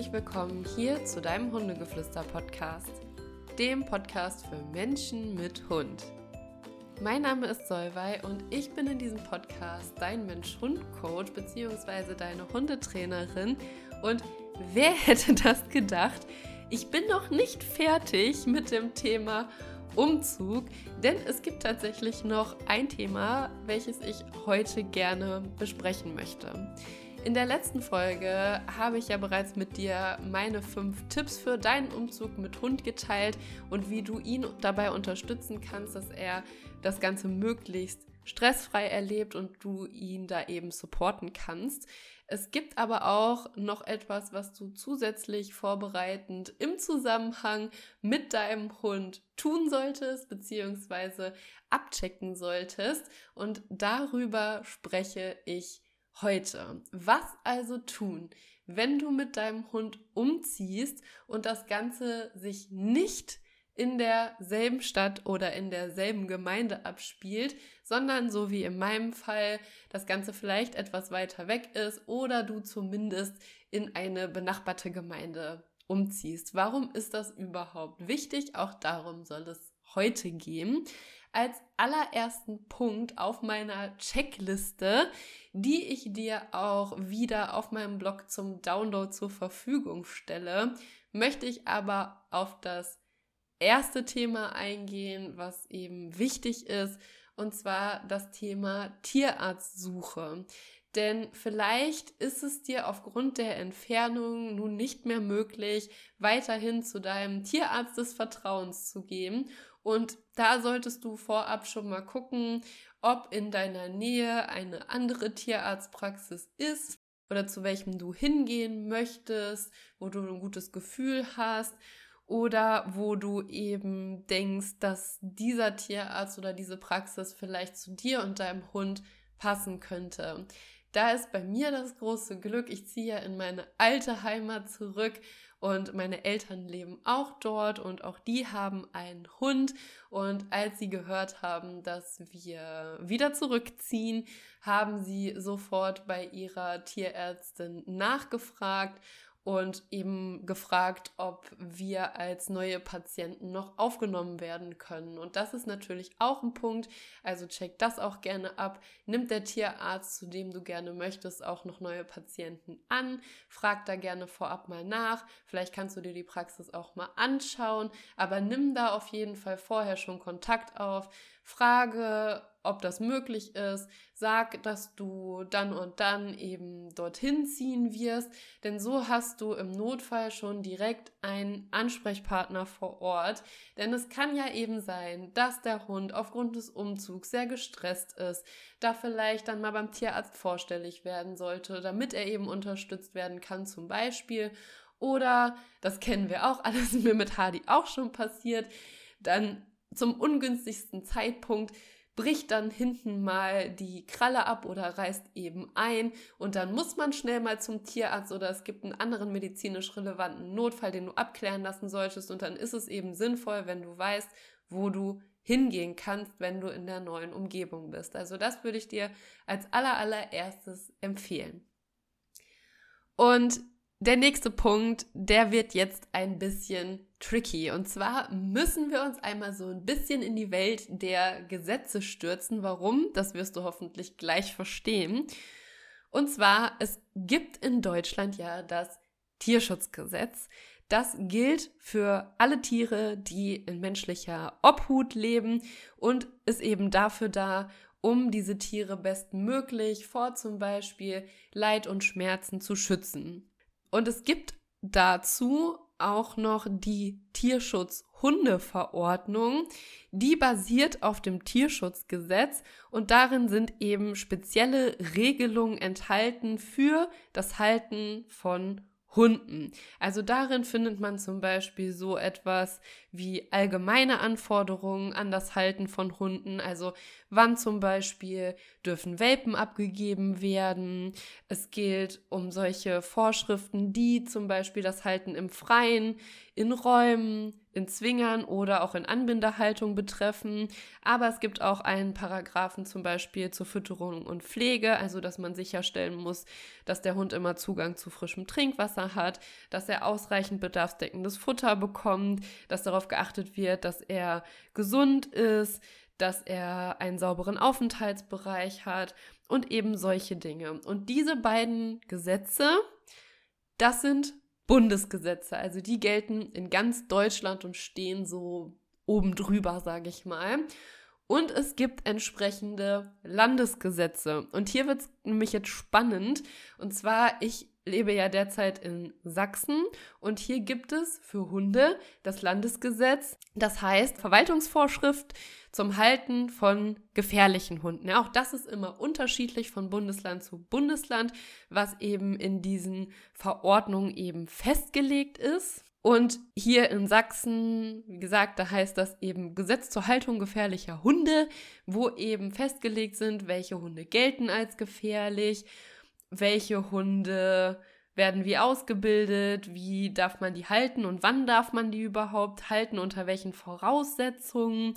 herzlich willkommen hier zu deinem Hundegeflüster-Podcast, dem Podcast für Menschen mit Hund. Mein Name ist Solvay und ich bin in diesem Podcast dein Mensch-Hund-Coach bzw. deine Hundetrainerin. Und wer hätte das gedacht? Ich bin noch nicht fertig mit dem Thema Umzug, denn es gibt tatsächlich noch ein Thema, welches ich heute gerne besprechen möchte. In der letzten Folge habe ich ja bereits mit dir meine fünf Tipps für deinen Umzug mit Hund geteilt und wie du ihn dabei unterstützen kannst, dass er das Ganze möglichst stressfrei erlebt und du ihn da eben supporten kannst. Es gibt aber auch noch etwas, was du zusätzlich vorbereitend im Zusammenhang mit deinem Hund tun solltest, beziehungsweise abchecken solltest. Und darüber spreche ich heute. Was also tun, wenn du mit deinem Hund umziehst und das Ganze sich nicht in derselben Stadt oder in derselben Gemeinde abspielt, sondern so wie in meinem Fall das Ganze vielleicht etwas weiter weg ist oder du zumindest in eine benachbarte Gemeinde umziehst. Warum ist das überhaupt wichtig? Auch darum soll es heute gehen als allerersten Punkt auf meiner Checkliste, die ich dir auch wieder auf meinem Blog zum Download zur Verfügung stelle, möchte ich aber auf das erste Thema eingehen, was eben wichtig ist, und zwar das Thema Tierarztsuche. Denn vielleicht ist es dir aufgrund der Entfernung nun nicht mehr möglich, weiterhin zu deinem Tierarzt des Vertrauens zu gehen und da solltest du vorab schon mal gucken, ob in deiner Nähe eine andere Tierarztpraxis ist oder zu welchem du hingehen möchtest, wo du ein gutes Gefühl hast oder wo du eben denkst, dass dieser Tierarzt oder diese Praxis vielleicht zu dir und deinem Hund passen könnte. Da ist bei mir das große Glück, ich ziehe ja in meine alte Heimat zurück und meine Eltern leben auch dort und auch die haben einen Hund. Und als sie gehört haben, dass wir wieder zurückziehen, haben sie sofort bei ihrer Tierärztin nachgefragt und eben gefragt, ob wir als neue Patienten noch aufgenommen werden können. Und das ist natürlich auch ein Punkt. Also check das auch gerne ab. Nimmt der Tierarzt, zu dem du gerne möchtest, auch noch neue Patienten an? Frag da gerne vorab mal nach. Vielleicht kannst du dir die Praxis auch mal anschauen. Aber nimm da auf jeden Fall vorher schon Kontakt auf. Frage, ob das möglich ist. Sag, dass du dann und dann eben dorthin ziehen wirst, denn so hast du im Notfall schon direkt einen Ansprechpartner vor Ort. Denn es kann ja eben sein, dass der Hund aufgrund des Umzugs sehr gestresst ist, da vielleicht dann mal beim Tierarzt vorstellig werden sollte, damit er eben unterstützt werden kann, zum Beispiel. Oder, das kennen wir auch, alles mir mit Hardy auch schon passiert, dann zum ungünstigsten Zeitpunkt bricht dann hinten mal die Kralle ab oder reißt eben ein und dann muss man schnell mal zum Tierarzt oder es gibt einen anderen medizinisch relevanten Notfall, den du abklären lassen solltest und dann ist es eben sinnvoll, wenn du weißt, wo du hingehen kannst, wenn du in der neuen Umgebung bist. Also das würde ich dir als aller allererstes empfehlen. Und der nächste Punkt, der wird jetzt ein bisschen tricky. Und zwar müssen wir uns einmal so ein bisschen in die Welt der Gesetze stürzen. Warum? Das wirst du hoffentlich gleich verstehen. Und zwar, es gibt in Deutschland ja das Tierschutzgesetz. Das gilt für alle Tiere, die in menschlicher Obhut leben und ist eben dafür da, um diese Tiere bestmöglich vor zum Beispiel Leid und Schmerzen zu schützen. Und es gibt dazu auch noch die Tierschutzhundeverordnung. Die basiert auf dem Tierschutzgesetz und darin sind eben spezielle Regelungen enthalten für das Halten von Hunden. Also darin findet man zum Beispiel so etwas wie allgemeine Anforderungen an das Halten von Hunden. Also wann zum Beispiel dürfen Welpen abgegeben werden. Es gilt um solche Vorschriften, die zum Beispiel das Halten im Freien, in Räumen, in Zwingern oder auch in Anbindehaltung betreffen. Aber es gibt auch einen Paragraphen zum Beispiel zur Fütterung und Pflege, also dass man sicherstellen muss, dass der Hund immer Zugang zu frischem Trinkwasser hat, dass er ausreichend bedarfsdeckendes Futter bekommt, dass darauf geachtet wird, dass er gesund ist, dass er einen sauberen Aufenthaltsbereich hat und eben solche Dinge. Und diese beiden Gesetze, das sind Bundesgesetze. Also die gelten in ganz Deutschland und stehen so oben drüber, sage ich mal. Und es gibt entsprechende Landesgesetze. Und hier wird es nämlich jetzt spannend. Und zwar, ich lebe ja derzeit in Sachsen und hier gibt es für Hunde das Landesgesetz, das heißt Verwaltungsvorschrift zum Halten von gefährlichen Hunden. Ja, auch das ist immer unterschiedlich von Bundesland zu Bundesland, was eben in diesen Verordnungen eben festgelegt ist. Und hier in Sachsen, wie gesagt, da heißt das eben Gesetz zur Haltung gefährlicher Hunde, wo eben festgelegt sind, welche Hunde gelten als gefährlich, welche Hunde werden wie ausgebildet, wie darf man die halten und wann darf man die überhaupt halten, unter welchen Voraussetzungen,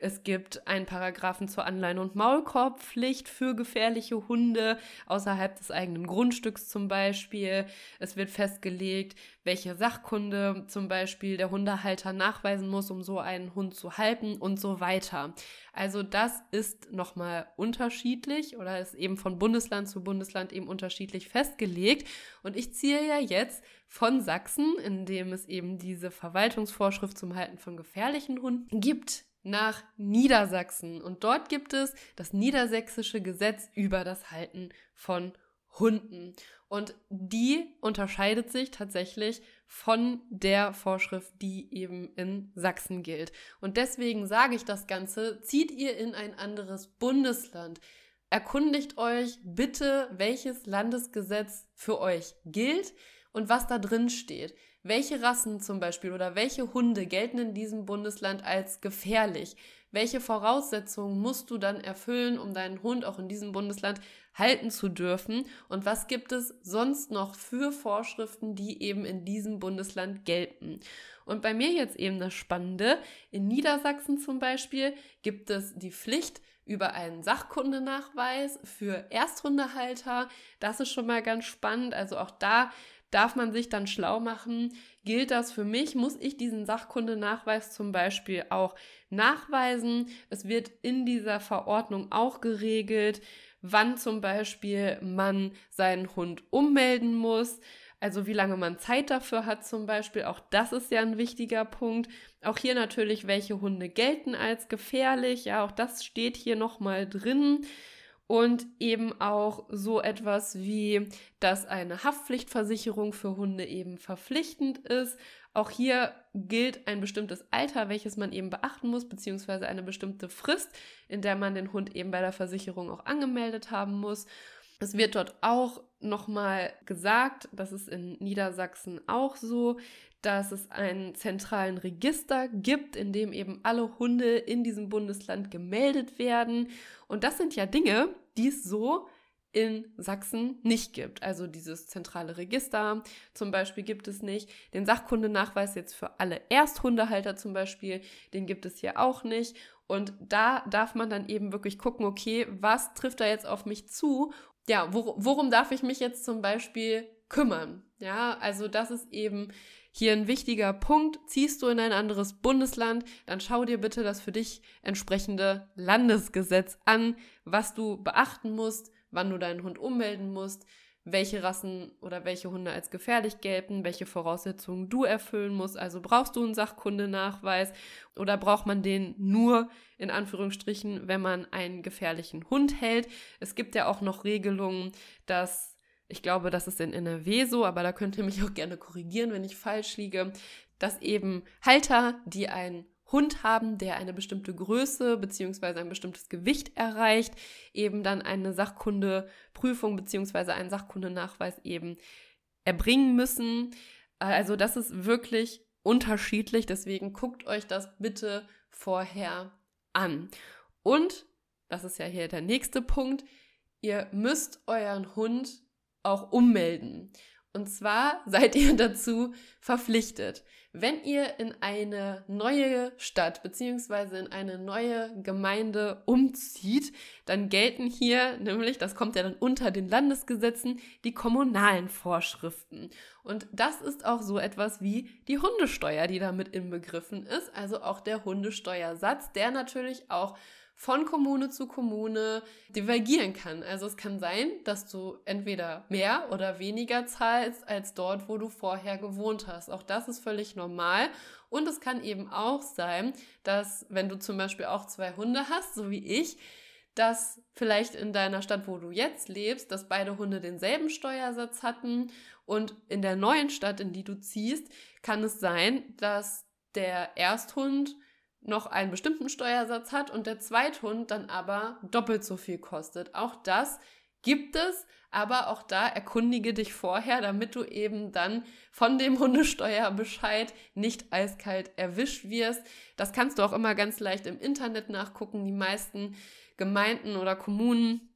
es gibt einen Paragraphen zur Anleihen- und Maulkorbpflicht für gefährliche Hunde außerhalb des eigenen Grundstücks zum Beispiel. Es wird festgelegt, welche Sachkunde zum Beispiel der Hundehalter nachweisen muss, um so einen Hund zu halten und so weiter. Also das ist nochmal unterschiedlich oder ist eben von Bundesland zu Bundesland eben unterschiedlich festgelegt. Und ich ziehe ja jetzt von Sachsen, in dem es eben diese Verwaltungsvorschrift zum Halten von gefährlichen Hunden gibt, nach Niedersachsen. Und dort gibt es das niedersächsische Gesetz über das Halten von Hunden. Und die unterscheidet sich tatsächlich von der Vorschrift, die eben in Sachsen gilt. Und deswegen sage ich das Ganze, zieht ihr in ein anderes Bundesland. Erkundigt euch bitte, welches Landesgesetz für euch gilt und was da drin steht. Welche Rassen zum Beispiel oder welche Hunde gelten in diesem Bundesland als gefährlich? Welche Voraussetzungen musst du dann erfüllen, um deinen Hund auch in diesem Bundesland halten zu dürfen? Und was gibt es sonst noch für Vorschriften, die eben in diesem Bundesland gelten? Und bei mir jetzt eben das Spannende, in Niedersachsen zum Beispiel gibt es die Pflicht, über einen Sachkundenachweis für Ersthundehalter. Das ist schon mal ganz spannend. Also auch da darf man sich dann schlau machen, gilt das für mich, muss ich diesen Sachkundenachweis zum Beispiel auch nachweisen. Es wird in dieser Verordnung auch geregelt, wann zum Beispiel man seinen Hund ummelden muss. Also wie lange man Zeit dafür hat zum Beispiel, auch das ist ja ein wichtiger Punkt. Auch hier natürlich, welche Hunde gelten als gefährlich, ja, auch das steht hier nochmal drin und eben auch so etwas wie, dass eine Haftpflichtversicherung für Hunde eben verpflichtend ist. Auch hier gilt ein bestimmtes Alter, welches man eben beachten muss, beziehungsweise eine bestimmte Frist, in der man den Hund eben bei der Versicherung auch angemeldet haben muss. Es wird dort auch nochmal gesagt, das ist in Niedersachsen auch so, dass es einen zentralen Register gibt, in dem eben alle Hunde in diesem Bundesland gemeldet werden. Und das sind ja Dinge, die es so in Sachsen nicht gibt. Also dieses zentrale Register zum Beispiel gibt es nicht. Den Sachkundenachweis jetzt für alle Ersthundehalter zum Beispiel, den gibt es hier auch nicht. Und da darf man dann eben wirklich gucken, okay, was trifft da jetzt auf mich zu? Ja, wor worum darf ich mich jetzt zum Beispiel kümmern? Ja, also das ist eben hier ein wichtiger Punkt. Ziehst du in ein anderes Bundesland, dann schau dir bitte das für dich entsprechende Landesgesetz an, was du beachten musst, wann du deinen Hund ummelden musst, welche Rassen oder welche Hunde als gefährlich gelten, welche Voraussetzungen du erfüllen musst. Also brauchst du einen Sachkundenachweis oder braucht man den nur in Anführungsstrichen, wenn man einen gefährlichen Hund hält. Es gibt ja auch noch Regelungen, dass ich glaube, das ist in NRW so, aber da könnt ihr mich auch gerne korrigieren, wenn ich falsch liege, dass eben Halter, die einen Hund haben, der eine bestimmte Größe bzw. ein bestimmtes Gewicht erreicht, eben dann eine Sachkundeprüfung bzw. einen Sachkundenachweis eben erbringen müssen. Also das ist wirklich unterschiedlich, deswegen guckt euch das bitte vorher an. Und, das ist ja hier der nächste Punkt, ihr müsst euren Hund auch ummelden. Und zwar seid ihr dazu verpflichtet, wenn ihr in eine neue Stadt bzw. in eine neue Gemeinde umzieht, dann gelten hier nämlich, das kommt ja dann unter den Landesgesetzen, die kommunalen Vorschriften. Und das ist auch so etwas wie die Hundesteuer, die damit inbegriffen ist, also auch der Hundesteuersatz, der natürlich auch von Kommune zu Kommune divergieren kann. Also es kann sein, dass du entweder mehr oder weniger zahlst als dort, wo du vorher gewohnt hast. Auch das ist völlig normal. Und es kann eben auch sein, dass wenn du zum Beispiel auch zwei Hunde hast, so wie ich, dass vielleicht in deiner Stadt, wo du jetzt lebst, dass beide Hunde denselben Steuersatz hatten und in der neuen Stadt, in die du ziehst, kann es sein, dass der Ersthund noch einen bestimmten Steuersatz hat und der Zweithund dann aber doppelt so viel kostet. Auch das gibt es, aber auch da erkundige dich vorher, damit du eben dann von dem Hundesteuerbescheid nicht eiskalt erwischt wirst. Das kannst du auch immer ganz leicht im Internet nachgucken. Die meisten Gemeinden oder Kommunen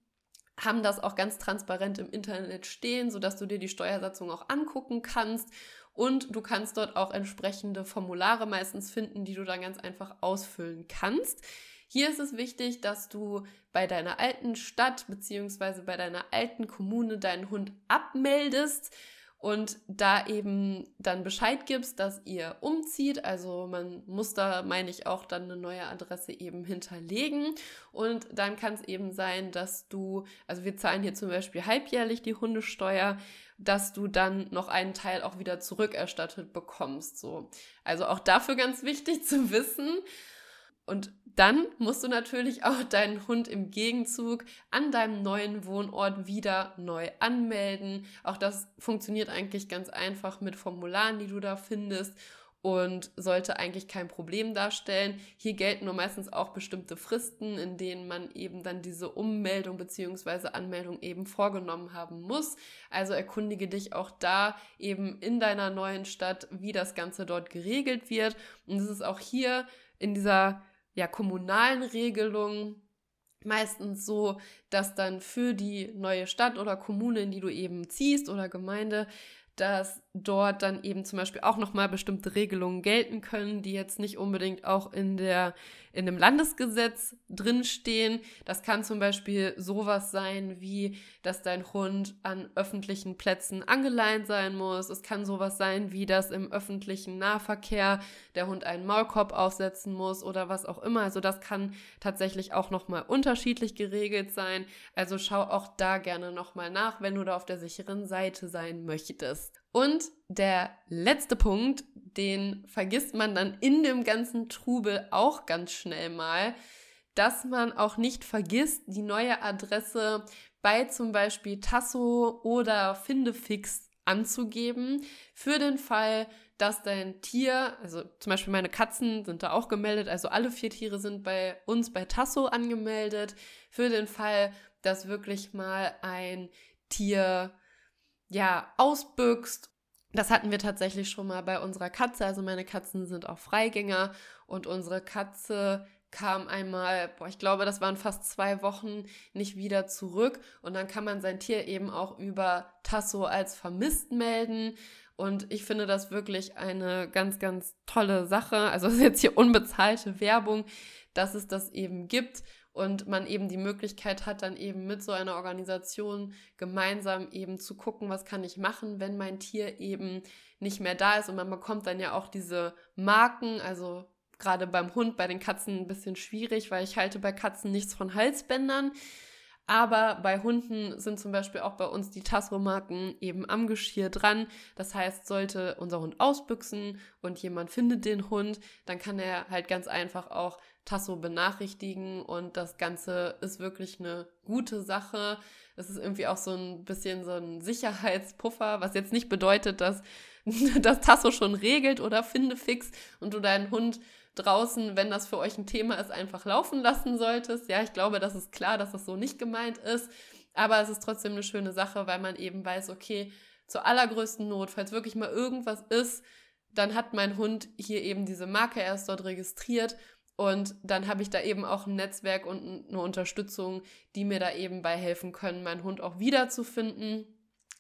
haben das auch ganz transparent im Internet stehen, sodass du dir die Steuersatzung auch angucken kannst und du kannst dort auch entsprechende Formulare meistens finden, die du dann ganz einfach ausfüllen kannst. Hier ist es wichtig, dass du bei deiner alten Stadt bzw. bei deiner alten Kommune deinen Hund abmeldest und da eben dann Bescheid gibst, dass ihr umzieht. Also man muss da, meine ich, auch dann eine neue Adresse eben hinterlegen. Und dann kann es eben sein, dass du, also wir zahlen hier zum Beispiel halbjährlich die Hundesteuer, dass du dann noch einen Teil auch wieder zurückerstattet bekommst. So. Also auch dafür ganz wichtig zu wissen. Und dann musst du natürlich auch deinen Hund im Gegenzug an deinem neuen Wohnort wieder neu anmelden. Auch das funktioniert eigentlich ganz einfach mit Formularen, die du da findest und sollte eigentlich kein Problem darstellen. Hier gelten nur meistens auch bestimmte Fristen, in denen man eben dann diese Ummeldung bzw. Anmeldung eben vorgenommen haben muss. Also erkundige dich auch da eben in deiner neuen Stadt, wie das Ganze dort geregelt wird. Und es ist auch hier in dieser ja, kommunalen Regelung meistens so, dass dann für die neue Stadt oder Kommune, in die du eben ziehst oder Gemeinde, dass dort dann eben zum Beispiel auch nochmal bestimmte Regelungen gelten können, die jetzt nicht unbedingt auch in der in dem Landesgesetz drinstehen. Das kann zum Beispiel sowas sein wie, dass dein Hund an öffentlichen Plätzen angeleint sein muss. Es kann sowas sein wie, dass im öffentlichen Nahverkehr der Hund einen Maulkorb aufsetzen muss oder was auch immer. Also das kann tatsächlich auch nochmal unterschiedlich geregelt sein. Also schau auch da gerne nochmal nach, wenn du da auf der sicheren Seite sein möchtest. Und der letzte Punkt, den vergisst man dann in dem ganzen Trubel auch ganz schnell mal, dass man auch nicht vergisst, die neue Adresse bei zum Beispiel Tasso oder Findefix anzugeben, für den Fall, dass dein Tier, also zum Beispiel meine Katzen sind da auch gemeldet, also alle vier Tiere sind bei uns bei Tasso angemeldet, für den Fall, dass wirklich mal ein Tier ja, ausbüchst. Das hatten wir tatsächlich schon mal bei unserer Katze. Also meine Katzen sind auch Freigänger und unsere Katze kam einmal, boah, ich glaube, das waren fast zwei Wochen nicht wieder zurück. Und dann kann man sein Tier eben auch über Tasso als vermisst melden. Und ich finde das wirklich eine ganz, ganz tolle Sache. Also es ist jetzt hier unbezahlte Werbung, dass es das eben gibt und man eben die Möglichkeit hat, dann eben mit so einer Organisation gemeinsam eben zu gucken, was kann ich machen, wenn mein Tier eben nicht mehr da ist. Und man bekommt dann ja auch diese Marken, also gerade beim Hund, bei den Katzen ein bisschen schwierig, weil ich halte bei Katzen nichts von Halsbändern. Aber bei Hunden sind zum Beispiel auch bei uns die Tasso-Marken eben am Geschirr dran. Das heißt, sollte unser Hund ausbüchsen und jemand findet den Hund, dann kann er halt ganz einfach auch Tasso benachrichtigen und das Ganze ist wirklich eine gute Sache. Es ist irgendwie auch so ein bisschen so ein Sicherheitspuffer, was jetzt nicht bedeutet, dass das Tasso schon regelt oder finde fix und du deinen Hund draußen, wenn das für euch ein Thema ist, einfach laufen lassen solltest. Ja, ich glaube, das ist klar, dass das so nicht gemeint ist. Aber es ist trotzdem eine schöne Sache, weil man eben weiß, okay, zur allergrößten Not, falls wirklich mal irgendwas ist, dann hat mein Hund hier eben diese Marke erst dort registriert und dann habe ich da eben auch ein Netzwerk und eine Unterstützung, die mir da eben bei helfen können, meinen Hund auch wiederzufinden.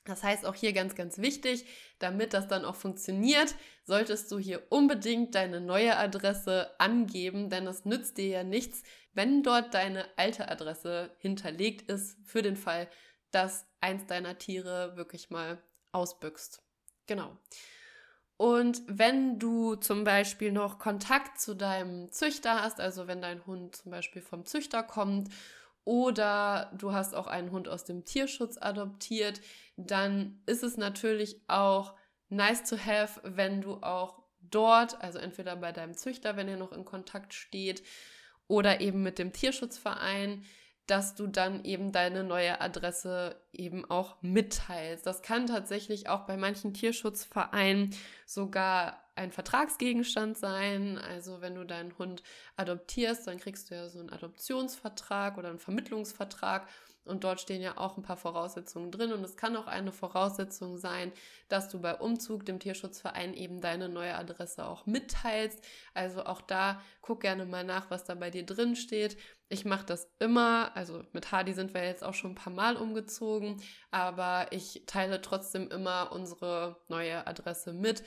Das heißt auch hier ganz, ganz wichtig, damit das dann auch funktioniert, solltest du hier unbedingt deine neue Adresse angeben, denn es nützt dir ja nichts, wenn dort deine alte Adresse hinterlegt ist, für den Fall, dass eins deiner Tiere wirklich mal ausbüchst. Genau. Und wenn du zum Beispiel noch Kontakt zu deinem Züchter hast, also wenn dein Hund zum Beispiel vom Züchter kommt oder du hast auch einen Hund aus dem Tierschutz adoptiert, dann ist es natürlich auch nice to have, wenn du auch dort, also entweder bei deinem Züchter, wenn ihr noch in Kontakt steht, oder eben mit dem Tierschutzverein, dass du dann eben deine neue Adresse eben auch mitteilst. Das kann tatsächlich auch bei manchen Tierschutzvereinen sogar ein Vertragsgegenstand sein. Also wenn du deinen Hund adoptierst, dann kriegst du ja so einen Adoptionsvertrag oder einen Vermittlungsvertrag und dort stehen ja auch ein paar Voraussetzungen drin. Und es kann auch eine Voraussetzung sein, dass du bei Umzug dem Tierschutzverein eben deine neue Adresse auch mitteilst. Also auch da guck gerne mal nach, was da bei dir drin steht. Ich mache das immer. Also mit Hardy sind wir jetzt auch schon ein paar Mal umgezogen. Aber ich teile trotzdem immer unsere neue Adresse mit.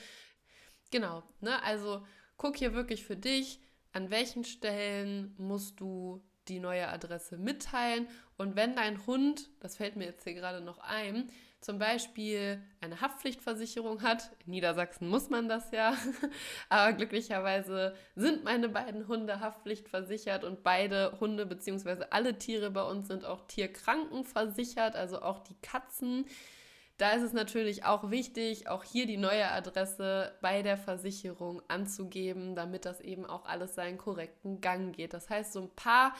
Genau. Ne? Also guck hier wirklich für dich, an welchen Stellen musst du die neue Adresse mitteilen. Und wenn dein Hund, das fällt mir jetzt hier gerade noch ein, zum Beispiel eine Haftpflichtversicherung hat, in Niedersachsen muss man das ja, aber glücklicherweise sind meine beiden Hunde haftpflichtversichert und beide Hunde bzw. alle Tiere bei uns sind auch tierkrankenversichert, also auch die Katzen. Da ist es natürlich auch wichtig, auch hier die neue Adresse bei der Versicherung anzugeben, damit das eben auch alles seinen korrekten Gang geht. Das heißt, so ein paar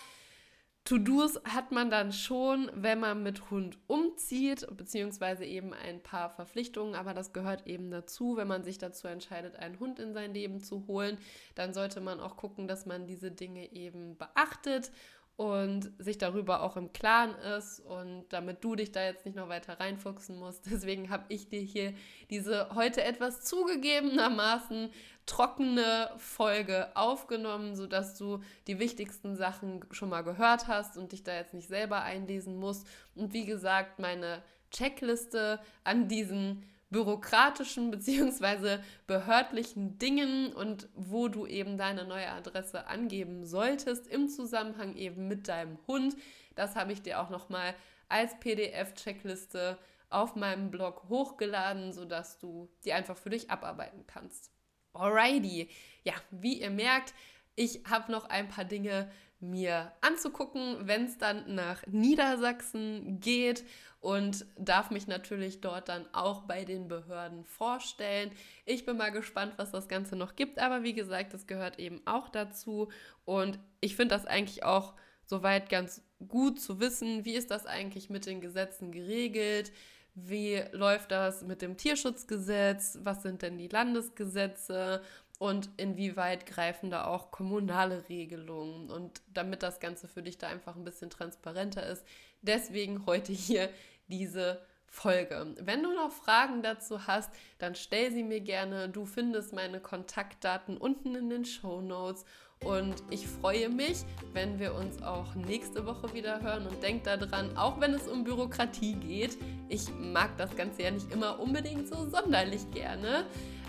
To-Dos hat man dann schon, wenn man mit Hund umzieht, beziehungsweise eben ein paar Verpflichtungen, aber das gehört eben dazu, wenn man sich dazu entscheidet, einen Hund in sein Leben zu holen, dann sollte man auch gucken, dass man diese Dinge eben beachtet und sich darüber auch im Klaren ist und damit du dich da jetzt nicht noch weiter reinfuchsen musst. Deswegen habe ich dir hier diese heute etwas zugegebenermaßen trockene Folge aufgenommen, sodass du die wichtigsten Sachen schon mal gehört hast und dich da jetzt nicht selber einlesen musst. Und wie gesagt, meine Checkliste an diesen bürokratischen bzw. behördlichen Dingen und wo du eben deine neue Adresse angeben solltest im Zusammenhang eben mit deinem Hund. Das habe ich dir auch noch mal als PDF-Checkliste auf meinem Blog hochgeladen, sodass du die einfach für dich abarbeiten kannst. Alrighty, ja, wie ihr merkt, ich habe noch ein paar Dinge mir anzugucken, wenn es dann nach Niedersachsen geht und darf mich natürlich dort dann auch bei den Behörden vorstellen. Ich bin mal gespannt, was das Ganze noch gibt, aber wie gesagt, das gehört eben auch dazu und ich finde das eigentlich auch soweit ganz gut zu wissen, wie ist das eigentlich mit den Gesetzen geregelt. Wie läuft das mit dem Tierschutzgesetz? Was sind denn die Landesgesetze? Und inwieweit greifen da auch kommunale Regelungen und damit das Ganze für dich da einfach ein bisschen transparenter ist. Deswegen heute hier diese Folge. Wenn du noch Fragen dazu hast, dann stell sie mir gerne. Du findest meine Kontaktdaten unten in den Show Notes. Und ich freue mich, wenn wir uns auch nächste Woche wieder hören. Und denk daran, auch wenn es um Bürokratie geht, ich mag das Ganze ja nicht immer unbedingt so sonderlich gerne.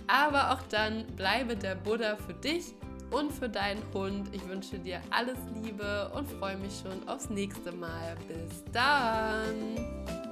Aber auch dann bleibe der Buddha für dich und für deinen Hund. Ich wünsche dir alles Liebe und freue mich schon aufs nächste Mal. Bis dann!